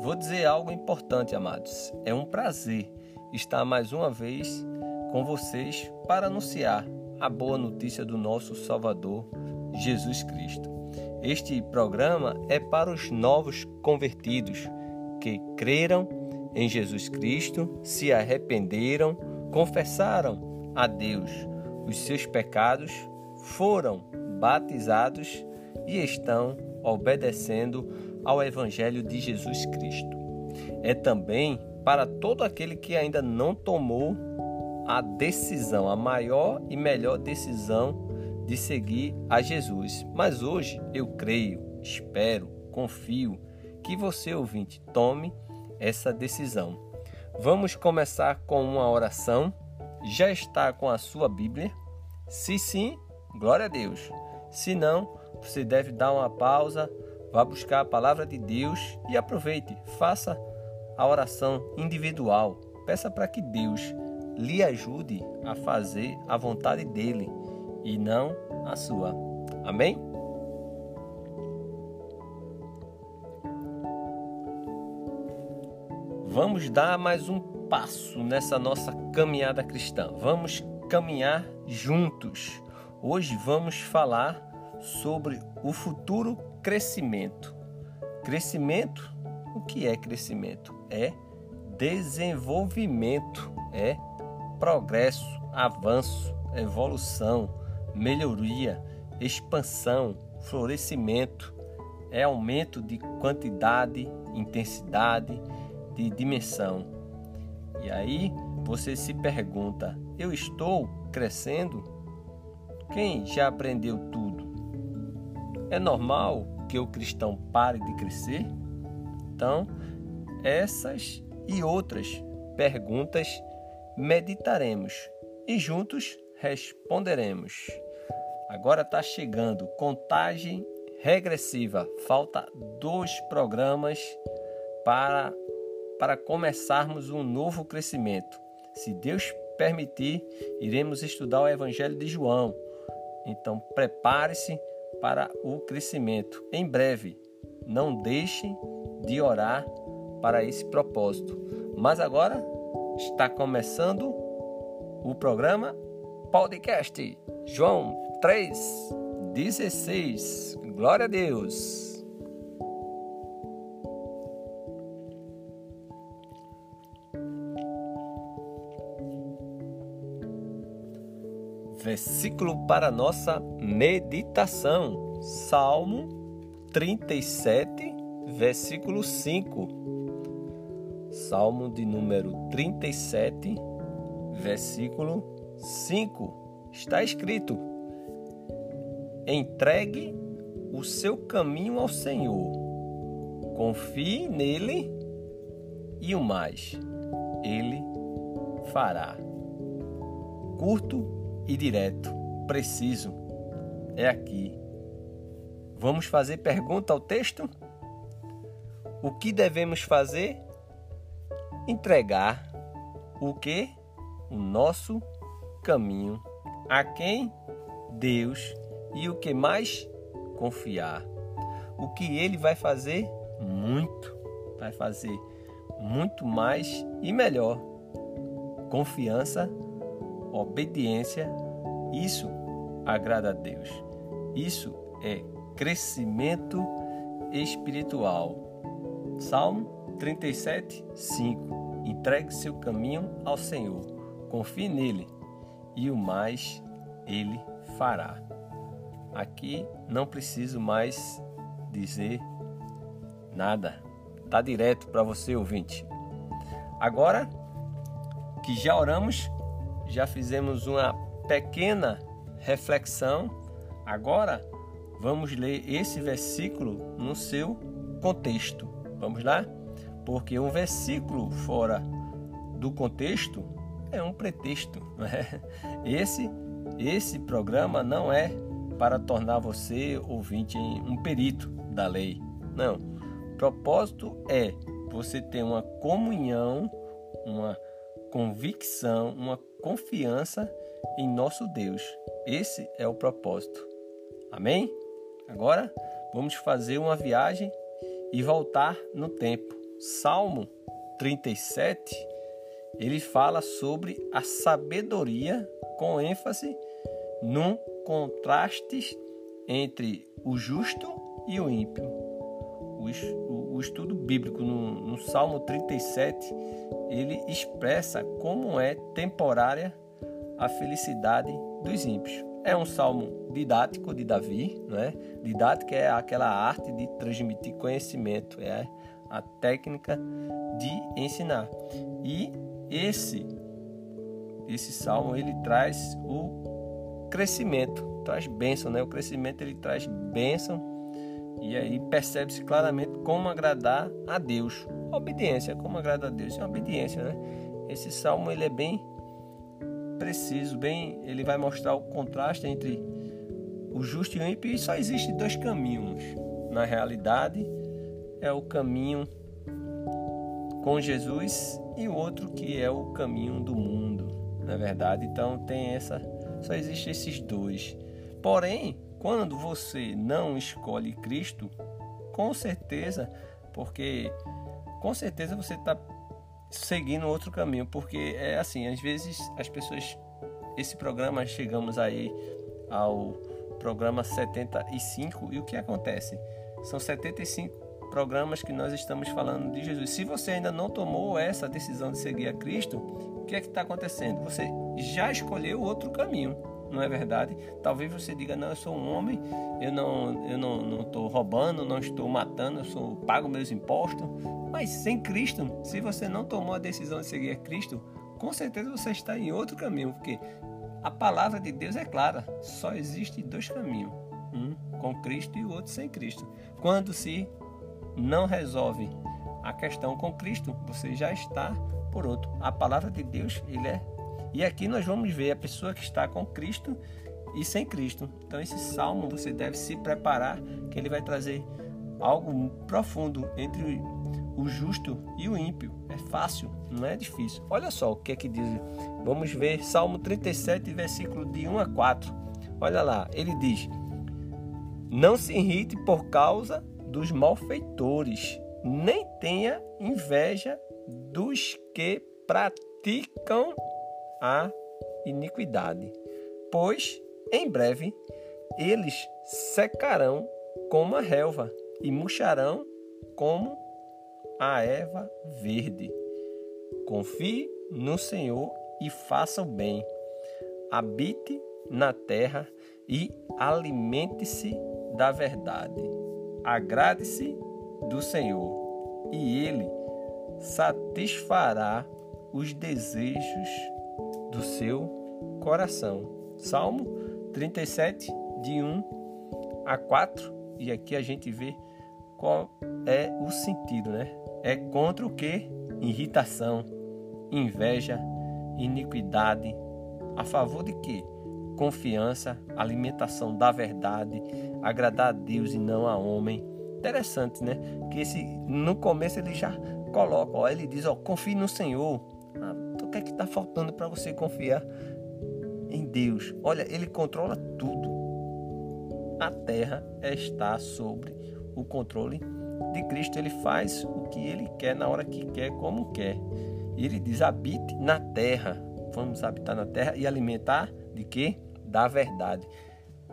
Vou dizer algo importante, amados. É um prazer estar mais uma vez com vocês para anunciar a boa notícia do nosso Salvador, Jesus Cristo. Este programa é para os novos convertidos que creram em Jesus Cristo, se arrependeram, confessaram a Deus os seus pecados, foram batizados e estão obedecendo ao Evangelho de Jesus Cristo. É também para todo aquele que ainda não tomou a decisão, a maior e melhor decisão de seguir a Jesus. Mas hoje eu creio, espero, confio que você, ouvinte, tome essa decisão. Vamos começar com uma oração. Já está com a sua Bíblia? Se sim, glória a Deus. Se não, você deve dar uma pausa, vá buscar a palavra de Deus e aproveite, faça a oração individual. Peça para que Deus lhe ajude a fazer a vontade dele e não a sua. Amém? Vamos dar mais um passo nessa nossa caminhada cristã. Vamos caminhar juntos. Hoje vamos falar sobre o futuro crescimento. Crescimento, o que é crescimento? É desenvolvimento, é progresso, avanço, evolução, melhoria, expansão, florescimento, é aumento de quantidade, intensidade, de dimensão. E aí você se pergunta: eu estou crescendo? Quem já aprendeu tudo? É normal que o cristão pare de crescer? Então, essas e outras perguntas meditaremos e juntos responderemos. Agora está chegando contagem regressiva. Falta dois programas para, para começarmos um novo crescimento. Se Deus permitir, iremos estudar o Evangelho de João. Então prepare-se para o crescimento. Em breve, não deixe de orar para esse propósito. Mas agora está começando o programa podcast João 3:16. Glória a Deus. Versículo para nossa meditação. Salmo 37, versículo 5. Salmo de número 37, versículo 5. Está escrito: Entregue o seu caminho ao Senhor, confie nele e o mais ele fará. Curto e direto, preciso. É aqui. Vamos fazer pergunta ao texto? O que devemos fazer? Entregar o que? O nosso caminho. A quem? Deus. E o que mais? Confiar. O que ele vai fazer? Muito. Vai fazer muito mais e melhor. Confiança obediência, isso agrada a Deus. Isso é crescimento espiritual. Salmo 37, 5. Entregue seu caminho ao Senhor, confie nele e o mais ele fará. Aqui não preciso mais dizer nada. Tá direto para você ouvinte. Agora que já oramos, já fizemos uma pequena reflexão. Agora vamos ler esse versículo no seu contexto. Vamos lá? porque um versículo fora do contexto é um pretexto. É? Esse, esse programa não é para tornar você, ouvinte, um perito da lei. Não. O propósito é você ter uma comunhão, uma convicção, uma confiança em nosso Deus. Esse é o propósito. Amém? Agora vamos fazer uma viagem e voltar no tempo. Salmo 37, ele fala sobre a sabedoria com ênfase num contraste entre o justo e o ímpio. O, estudo bíblico no, no Salmo 37 ele expressa como é temporária a felicidade dos ímpios. É um salmo didático de Davi, né? Didática é aquela arte de transmitir conhecimento, é a técnica de ensinar. E esse esse salmo ele traz o crescimento, traz bênção, né? O crescimento ele traz bênção e aí percebe-se claramente como agradar a Deus. Obediência, como agradar a Deus, é obediência, né? Esse salmo ele é bem preciso, bem, ele vai mostrar o contraste entre o justo e o ímpio e só existe dois caminhos. Na realidade, é o caminho com Jesus e o outro que é o caminho do mundo, na é verdade. Então tem essa, só existe esses dois. Porém, quando você não escolhe Cristo, com certeza, porque com certeza você está seguindo outro caminho, porque é assim, às vezes as pessoas esse programa chegamos aí ao programa 75 e o que acontece? São 75 programas que nós estamos falando de Jesus. Se você ainda não tomou essa decisão de seguir a Cristo, o que é que está acontecendo? Você já escolheu outro caminho, não é verdade? Talvez você diga, não, eu sou um homem, eu não eu não não estou roubando, não estou matando, eu sou pago meus impostos. Mas sem Cristo, se você não tomou a decisão de seguir a Cristo, com certeza você está em outro caminho, porque a palavra de Deus é clara, só existe dois caminhos, um com Cristo e o outro sem Cristo. Quando se não resolve a questão com Cristo, você já está por outro. A palavra de Deus, ele é. E aqui nós vamos ver a pessoa que está com Cristo e sem Cristo. Então esse salmo você deve se preparar que ele vai trazer algo profundo entre o justo e o ímpio. É fácil, não é difícil. Olha só o que é que diz. Vamos ver Salmo 37, versículo de 1 a 4. Olha lá, ele diz: Não se irrite por causa dos malfeitores, nem tenha inveja dos que praticam a iniquidade, pois em breve eles secarão como a relva e murcharão como a erva verde. Confie no Senhor e faça o bem. Habite na terra e alimente-se da verdade agrade-se do Senhor, e Ele satisfará os desejos do seu coração. Salmo 37, de 1 a 4, e aqui a gente vê qual é o sentido, né? É contra o que? Irritação, inveja, iniquidade, a favor de quê? confiança, alimentação da verdade, agradar a Deus e não a homem. Interessante, né? Que esse, no começo ele já coloca, ó, ele diz, ó, confie no Senhor. O que é que está faltando para você confiar em Deus? Olha, ele controla tudo. A terra está sobre o controle de Cristo. Ele faz o que ele quer, na hora que quer, como quer. Ele diz: habite na terra. Vamos habitar na terra e alimentar de quê? da verdade.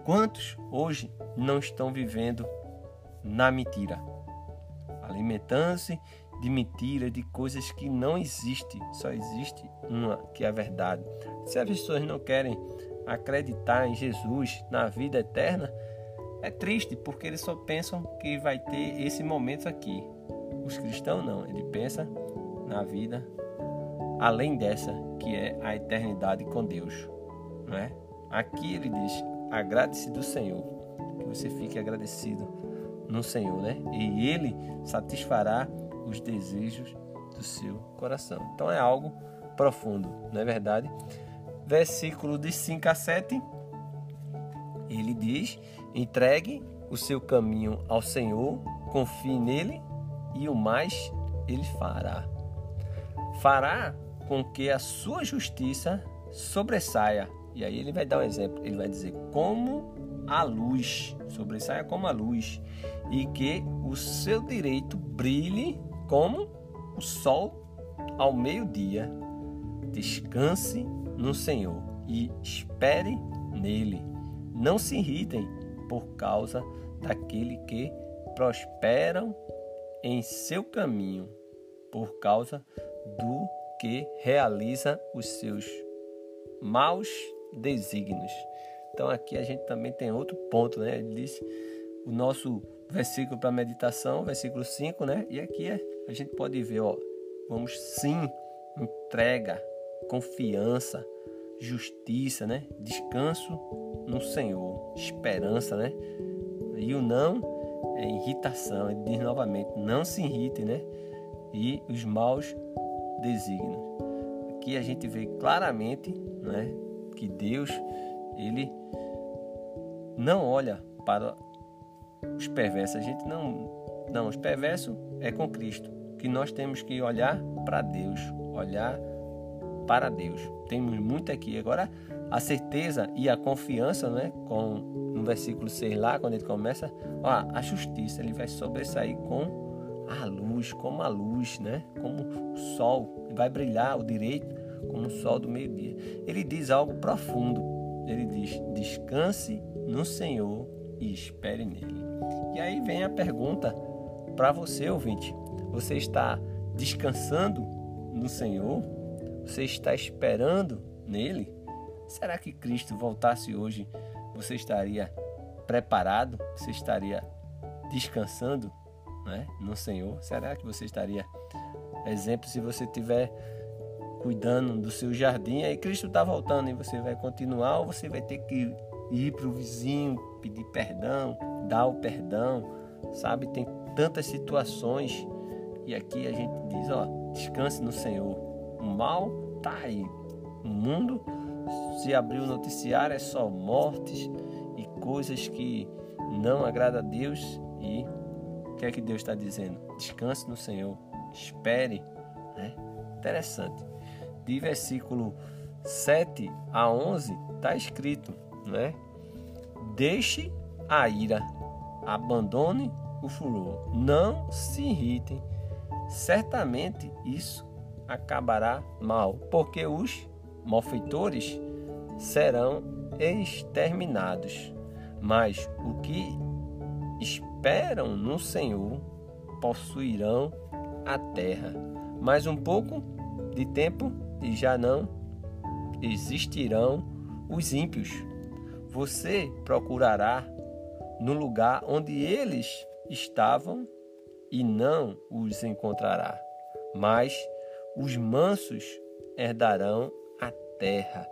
Quantos hoje não estão vivendo na mentira? Alimentando-se de mentira, de coisas que não existem, só existe uma, que é a verdade. Se as pessoas não querem acreditar em Jesus, na vida eterna, é triste porque eles só pensam que vai ter esse momento aqui. Os cristãos não, ele pensa na vida além dessa, que é a eternidade com Deus, não é? Aqui ele diz: agrade-se do Senhor, que você fique agradecido no Senhor, né? E ele satisfará os desejos do seu coração. Então é algo profundo, não é verdade? Versículo de 5 a 7, ele diz: entregue o seu caminho ao Senhor, confie nele e o mais ele fará. Fará com que a sua justiça sobressaia. E aí ele vai dar um exemplo, ele vai dizer como a luz, sobressaia como a luz, e que o seu direito brilhe como o sol ao meio-dia. Descanse no Senhor e espere nele. Não se irritem por causa daquele que prosperam em seu caminho, por causa do que realiza os seus maus desígnios. Então aqui a gente também tem outro ponto, né? Ele diz o nosso versículo para meditação, versículo 5, né? E aqui é, a gente pode ver, ó, vamos sim, entrega, confiança, justiça, né? Descanso no Senhor, esperança, né? E o não é irritação, ele diz novamente, não se irrite, né? E os maus desígnios. Aqui a gente vê claramente, né, que Deus ele não olha para os perversos. A gente não. Não, os perversos é com Cristo. Que nós temos que olhar para Deus, olhar para Deus. Temos muito aqui. Agora, a certeza e a confiança, né? Com, no versículo 6 lá, quando ele começa, ó, a justiça, ele vai sobressair com a luz, como a luz, né? Como o sol, vai brilhar o direito como o sol do meio-dia. Ele diz algo profundo. Ele diz: descanse no Senhor e espere nele. E aí vem a pergunta para você, ouvinte: você está descansando no Senhor? Você está esperando nele? Será que Cristo voltasse hoje, você estaria preparado? Você estaria descansando né, no Senhor? Será que você estaria, exemplo, se você tiver cuidando do seu jardim, aí Cristo está voltando e você vai continuar ou você vai ter que ir para o vizinho, pedir perdão, dar o perdão, sabe? Tem tantas situações e aqui a gente diz, ó, descanse no Senhor. O mal tá aí. O mundo, se abrir o noticiário, é só mortes e coisas que não agradam a Deus. E o que é que Deus está dizendo? Descanse no Senhor. Espere. Né? Interessante. De versículo 7 a 11 está escrito né? Deixe a ira, abandone o furor, não se irritem. Certamente isso acabará mal, porque os malfeitores serão exterminados. Mas o que esperam no Senhor possuirão a terra. Mais um pouco de tempo e já não existirão os ímpios você procurará no lugar onde eles estavam e não os encontrará. Mas os mansos herdarão a terra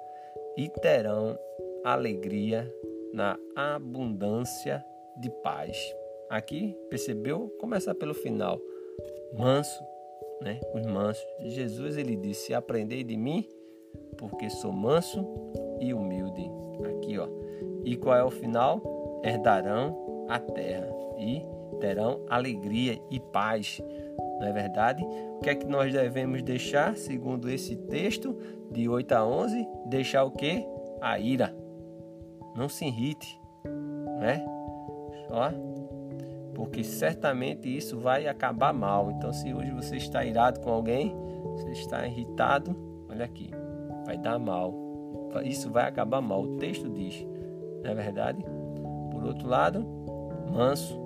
e terão alegria na abundância de paz. Aqui, percebeu? Começar pelo final. Manso, né? Os mansos. Jesus ele disse: "Aprendei de mim, porque sou manso e humilde." Aqui, ó. E qual é o final? Herdarão a terra e terão alegria e paz. Não é verdade? O que é que nós devemos deixar, segundo esse texto de 8 a 11? Deixar o que? A ira. Não se irrite, né? Ó, porque certamente isso vai acabar mal. Então, se hoje você está irado com alguém, você está irritado, olha aqui, vai dar mal. Isso vai acabar mal. O texto diz: não é verdade? Por outro lado, manso.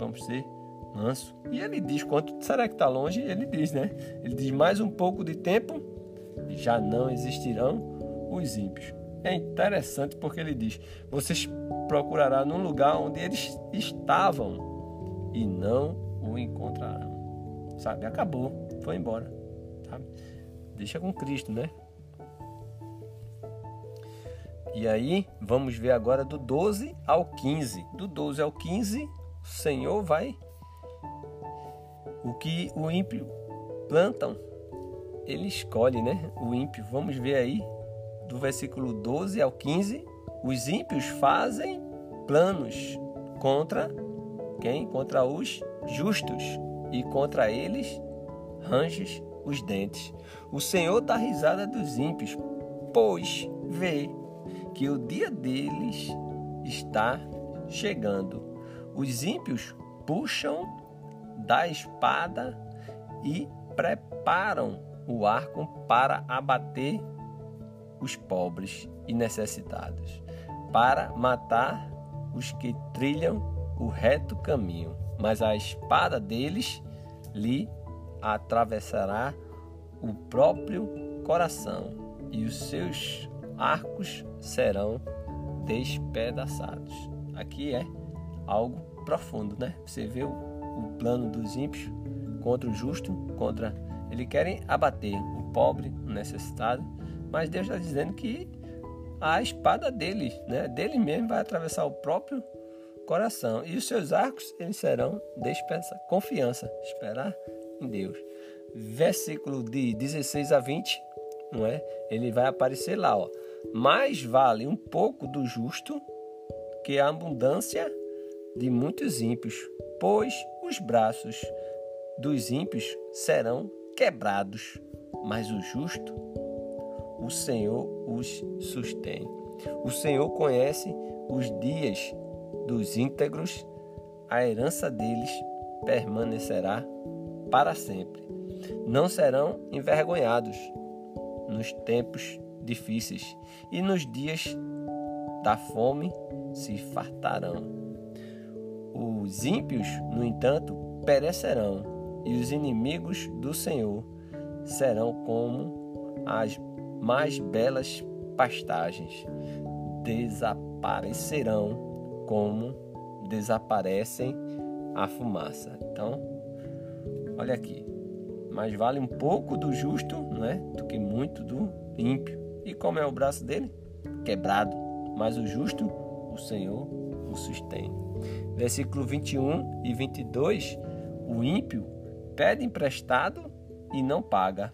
Vamos ser manso. E ele diz quanto será que está longe? Ele diz, né? Ele diz mais um pouco de tempo já não existirão os ímpios. É interessante porque ele diz: vocês procurarão num lugar onde eles estavam e não o encontrarão. Sabe? Acabou, foi embora. Sabe? Deixa com Cristo, né? E aí, vamos ver agora do 12 ao 15. Do 12 ao 15, o Senhor vai O que o ímpio plantam, ele escolhe, né? O ímpio. Vamos ver aí do versículo 12 ao 15. Os ímpios fazem planos contra quem? Contra os justos e contra eles ranges os dentes. O Senhor dá risada dos ímpios, pois vê que o dia deles está chegando. Os ímpios puxam da espada e preparam o arco para abater os pobres e necessitados, para matar os que trilham o reto caminho. Mas a espada deles lhe atravessará o próprio coração e os seus arcos serão despedaçados. Aqui é algo profundo, né? Você vê o, o plano dos ímpios contra o justo, contra eles querem abater o pobre, o necessitado, mas Deus está dizendo que a espada deles, né, dele mesmo vai atravessar o próprio coração e os seus arcos eles serão despedaçados. Confiança, esperar em Deus. Versículo de 16 a 20, não é? Ele vai aparecer lá, ó. Mais vale um pouco do justo que a abundância de muitos ímpios, pois os braços dos ímpios serão quebrados, mas o justo, o Senhor os sustém. O Senhor conhece os dias dos íntegros, a herança deles permanecerá para sempre. Não serão envergonhados nos tempos difíceis e nos dias da fome se fartarão. Os ímpios, no entanto, perecerão, e os inimigos do Senhor serão como as mais belas pastagens, desaparecerão como desaparecem a fumaça. Então, olha aqui, mais vale um pouco do justo, não é, do que muito do ímpio. E como é o braço dele? Quebrado. Mas o justo, o Senhor o sustém. Versículo 21 e 22, o ímpio pede emprestado e não paga.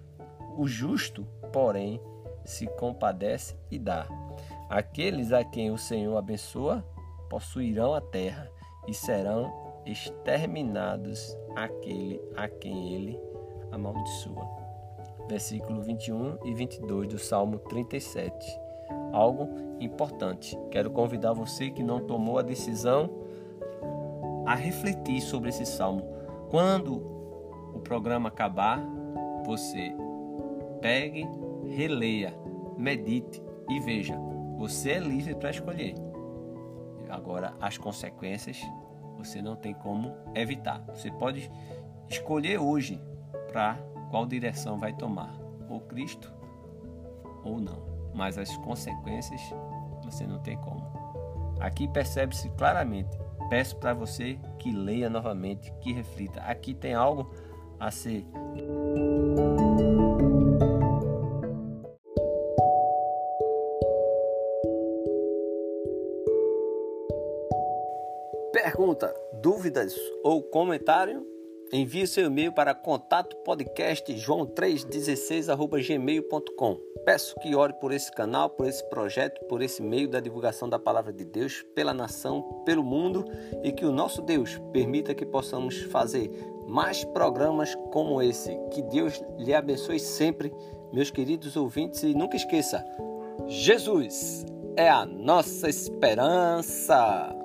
O justo, porém, se compadece e dá. Aqueles a quem o Senhor abençoa possuirão a terra e serão exterminados aquele a quem ele amaldiçoa. Versículo 21 e 22 do Salmo 37. Algo importante. Quero convidar você que não tomou a decisão a refletir sobre esse salmo. Quando o programa acabar, você pegue, releia, medite e veja. Você é livre para escolher. Agora, as consequências você não tem como evitar. Você pode escolher hoje para qual direção vai tomar, ou Cristo ou não. Mas as consequências você não tem como. Aqui percebe-se claramente. Peço para você que leia novamente, que reflita. Aqui tem algo a ser Pergunta, dúvidas ou comentário? Envie seu e-mail para contato podcast joão316@gmail.com. Peço que ore por esse canal, por esse projeto, por esse meio da divulgação da palavra de Deus pela nação, pelo mundo e que o nosso Deus permita que possamos fazer mais programas como esse. Que Deus lhe abençoe sempre, meus queridos ouvintes e nunca esqueça, Jesus é a nossa esperança.